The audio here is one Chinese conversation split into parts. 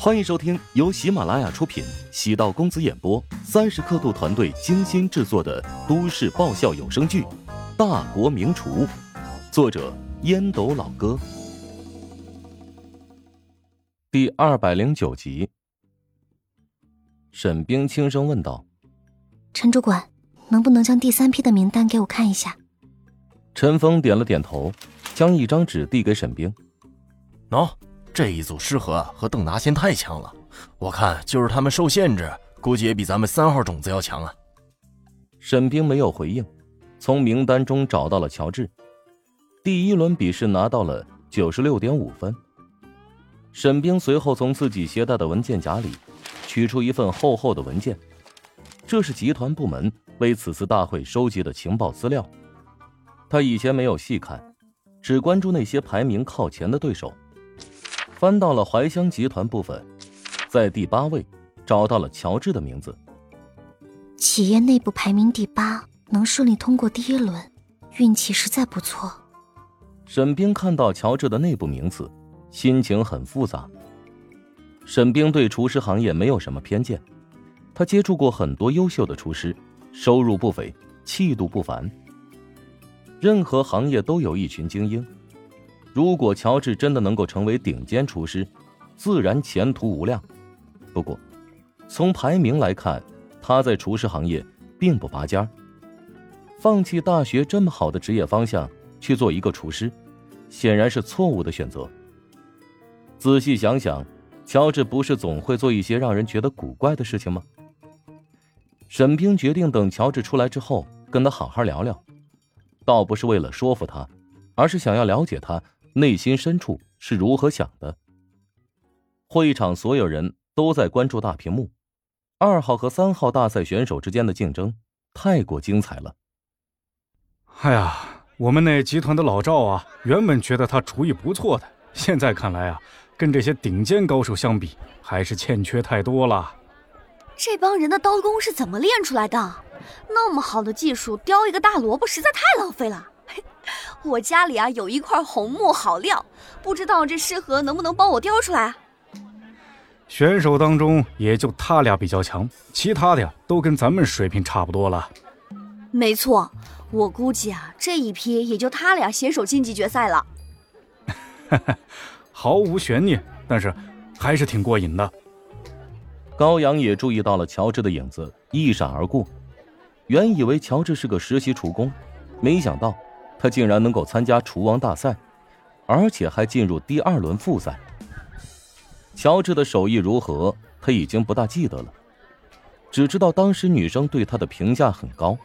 欢迎收听由喜马拉雅出品、喜道公子演播、三十刻度团队精心制作的都市爆笑有声剧《大国名厨》，作者烟斗老哥，第二百零九集。沈冰轻声问道：“陈主管，能不能将第三批的名单给我看一下？”陈峰点了点头，将一张纸递给沈冰：“喏。”这一组失和和邓达先太强了，我看就是他们受限制，估计也比咱们三号种子要强啊。沈冰没有回应，从名单中找到了乔治，第一轮比试拿到了九十六点五分。沈冰随后从自己携带的文件夹里取出一份厚厚的文件，这是集团部门为此次大会收集的情报资料。他以前没有细看，只关注那些排名靠前的对手。翻到了怀香集团部分，在第八位找到了乔治的名字。企业内部排名第八，能顺利通过第一轮，运气实在不错。沈冰看到乔治的内部名次，心情很复杂。沈冰对厨师行业没有什么偏见，他接触过很多优秀的厨师，收入不菲，气度不凡。任何行业都有一群精英。如果乔治真的能够成为顶尖厨师，自然前途无量。不过，从排名来看，他在厨师行业并不拔尖儿放弃大学这么好的职业方向去做一个厨师，显然是错误的选择。仔细想想，乔治不是总会做一些让人觉得古怪的事情吗？沈冰决定等乔治出来之后跟他好好聊聊，倒不是为了说服他，而是想要了解他。内心深处是如何想的？会场所有人都在关注大屏幕，二号和三号大赛选手之间的竞争太过精彩了。哎呀，我们那集团的老赵啊，原本觉得他厨艺不错的，现在看来啊，跟这些顶尖高手相比，还是欠缺太多了。这帮人的刀工是怎么练出来的？那么好的技术，雕一个大萝卜实在太浪费了。我家里啊有一块红木好料，不知道这师和能不能帮我雕出来？选手当中也就他俩比较强，其他的呀都跟咱们水平差不多了。没错，我估计啊这一批也就他俩携手晋级决赛了。毫无悬念，但是还是挺过瘾的。高阳也注意到了乔治的影子一闪而过，原以为乔治是个实习厨工，没想到。他竟然能够参加厨王大赛，而且还进入第二轮复赛。乔治的手艺如何，他已经不大记得了，只知道当时女生对他的评价很高，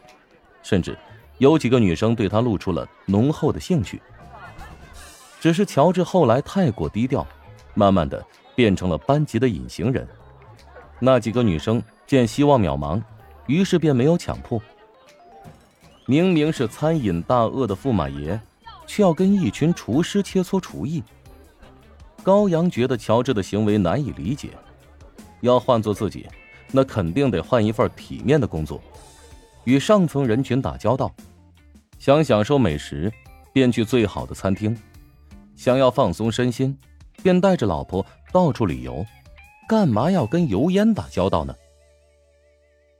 甚至有几个女生对他露出了浓厚的兴趣。只是乔治后来太过低调，慢慢的变成了班级的隐形人。那几个女生见希望渺茫，于是便没有强迫。明明是餐饮大鳄的驸马爷，却要跟一群厨师切磋厨艺。高阳觉得乔治的行为难以理解。要换做自己，那肯定得换一份体面的工作，与上层人群打交道。想享受美食，便去最好的餐厅；想要放松身心，便带着老婆到处旅游。干嘛要跟油烟打交道呢？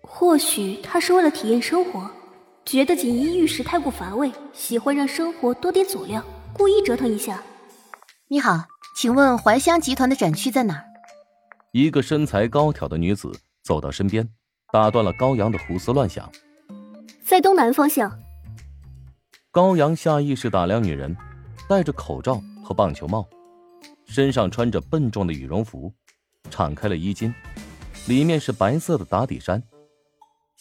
或许他是为了体验生活。觉得锦衣玉食太过乏味，喜欢让生活多点佐料，故意折腾一下。你好，请问怀香集团的展区在哪儿？一个身材高挑的女子走到身边，打断了高阳的胡思乱想。在东南方向。高阳下意识打量女人，戴着口罩和棒球帽，身上穿着笨重的羽绒服，敞开了衣襟，里面是白色的打底衫。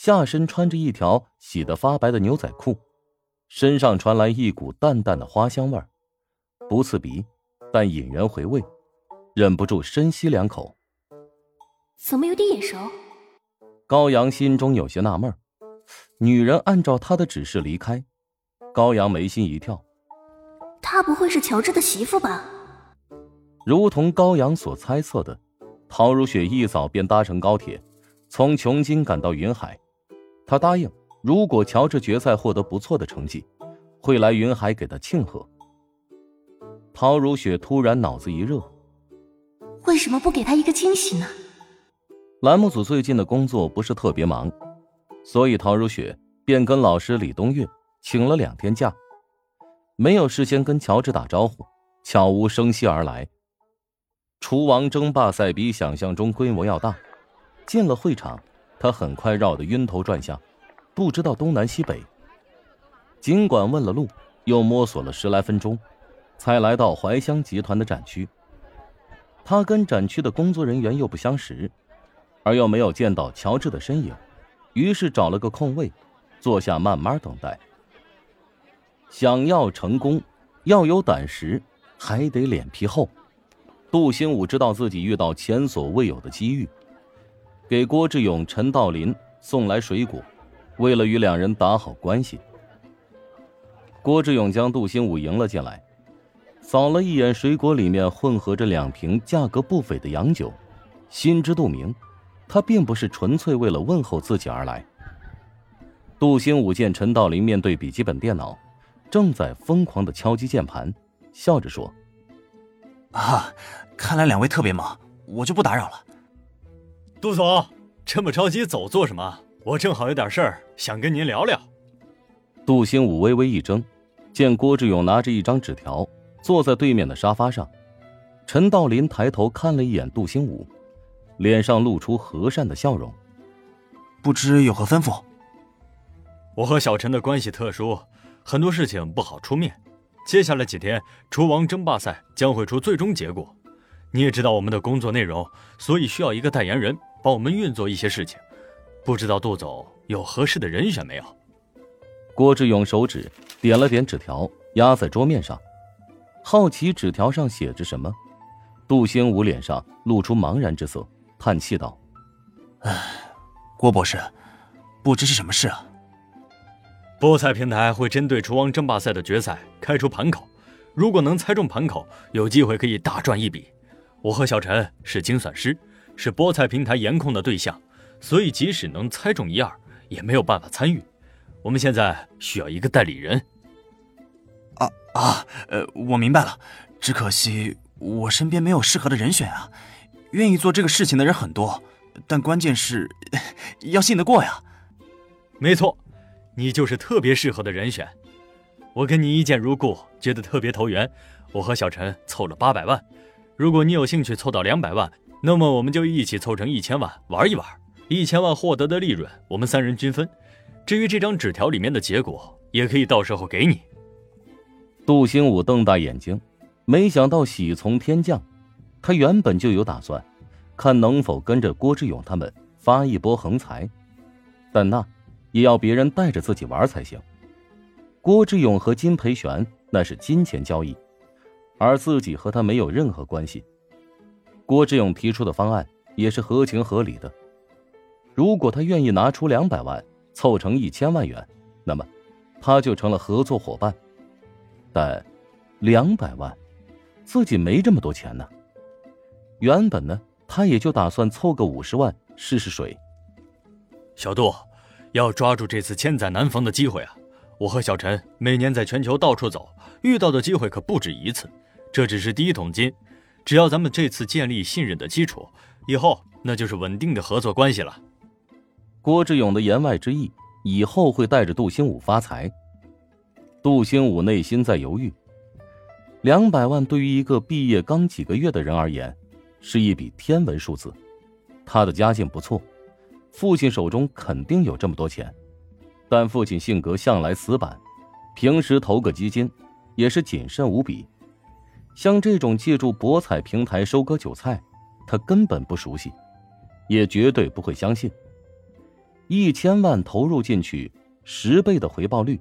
下身穿着一条洗得发白的牛仔裤，身上传来一股淡淡的花香味儿，不刺鼻，但引人回味，忍不住深吸两口。怎么有点眼熟？高阳心中有些纳闷女人按照他的指示离开，高阳眉心一跳，她不会是乔治的媳妇吧？如同高阳所猜测的，陶如雪一早便搭乘高铁，从琼京赶到云海。他答应，如果乔治决赛获得不错的成绩，会来云海给他庆贺。陶如雪突然脑子一热，为什么不给他一个惊喜呢？栏目组最近的工作不是特别忙，所以陶如雪便跟老师李冬月请了两天假，没有事先跟乔治打招呼，悄无声息而来。厨王争霸赛比想象中规模要大，进了会场，他很快绕得晕头转向，不知道东南西北。尽管问了路，又摸索了十来分钟，才来到怀乡集团的展区。他跟展区的工作人员又不相识。而又没有见到乔治的身影，于是找了个空位，坐下慢慢等待。想要成功，要有胆识，还得脸皮厚。杜兴武知道自己遇到前所未有的机遇，给郭志勇、陈道林送来水果，为了与两人打好关系。郭志勇将杜兴武迎了进来，扫了一眼水果里面混合着两瓶价格不菲的洋酒，心知肚明。他并不是纯粹为了问候自己而来。杜兴武见陈道林面对笔记本电脑，正在疯狂的敲击键盘，笑着说：“啊，看来两位特别忙，我就不打扰了。”杜总，这么着急走做什么？我正好有点事儿想跟您聊聊。杜兴武微微一怔，见郭志勇拿着一张纸条坐在对面的沙发上，陈道林抬头看了一眼杜兴武。脸上露出和善的笑容，不知有何吩咐？我和小陈的关系特殊，很多事情不好出面。接下来几天，厨王争霸赛将会出最终结果。你也知道我们的工作内容，所以需要一个代言人帮我们运作一些事情。不知道杜总有合适的人选没有？郭志勇手指点了点纸条，压在桌面上，好奇纸条上写着什么。杜兴武脸上露出茫然之色。叹气道：“唉，郭博士，不知是什么事啊？菠菜平台会针对厨王争霸赛的决赛开出盘口，如果能猜中盘口，有机会可以大赚一笔。我和小陈是精算师，是菠菜平台严控的对象，所以即使能猜中一二，也没有办法参与。我们现在需要一个代理人。啊啊，呃，我明白了，只可惜我身边没有适合的人选啊。”愿意做这个事情的人很多，但关键是 要信得过呀。没错，你就是特别适合的人选。我跟你一见如故，觉得特别投缘。我和小陈凑了八百万，如果你有兴趣凑到两百万，那么我们就一起凑成一千万玩一玩。一千万获得的利润，我们三人均分。至于这张纸条里面的结果，也可以到时候给你。杜兴武瞪大眼睛，没想到喜从天降。他原本就有打算，看能否跟着郭志勇他们发一波横财，但那也要别人带着自己玩才行。郭志勇和金培玄那是金钱交易，而自己和他没有任何关系。郭志勇提出的方案也是合情合理的。如果他愿意拿出两百万凑成一千万元，那么他就成了合作伙伴。但两百万，自己没这么多钱呢。原本呢，他也就打算凑个五十万试试水。小杜，要抓住这次千载难逢的机会啊！我和小陈每年在全球到处走，遇到的机会可不止一次。这只是第一桶金，只要咱们这次建立信任的基础，以后那就是稳定的合作关系了。郭志勇的言外之意，以后会带着杜兴武发财。杜兴武内心在犹豫，两百万对于一个毕业刚几个月的人而言。是一笔天文数字，他的家境不错，父亲手中肯定有这么多钱，但父亲性格向来死板，平时投个基金也是谨慎无比。像这种借助博彩平台收割韭菜，他根本不熟悉，也绝对不会相信。一千万投入进去，十倍的回报率，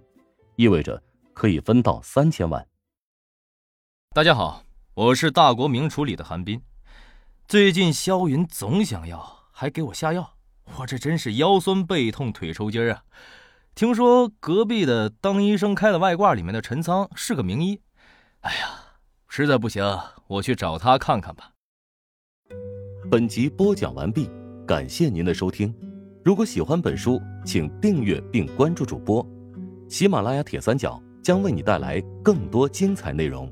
意味着可以分到三千万。大家好，我是大国名厨里的韩斌。最近萧云总想要，还给我下药，我这真是腰酸背痛腿抽筋啊！听说隔壁的当医生开了外挂里面的陈仓是个名医，哎呀，实在不行，我去找他看看吧。本集播讲完毕，感谢您的收听。如果喜欢本书，请订阅并关注主播。喜马拉雅铁三角将为你带来更多精彩内容。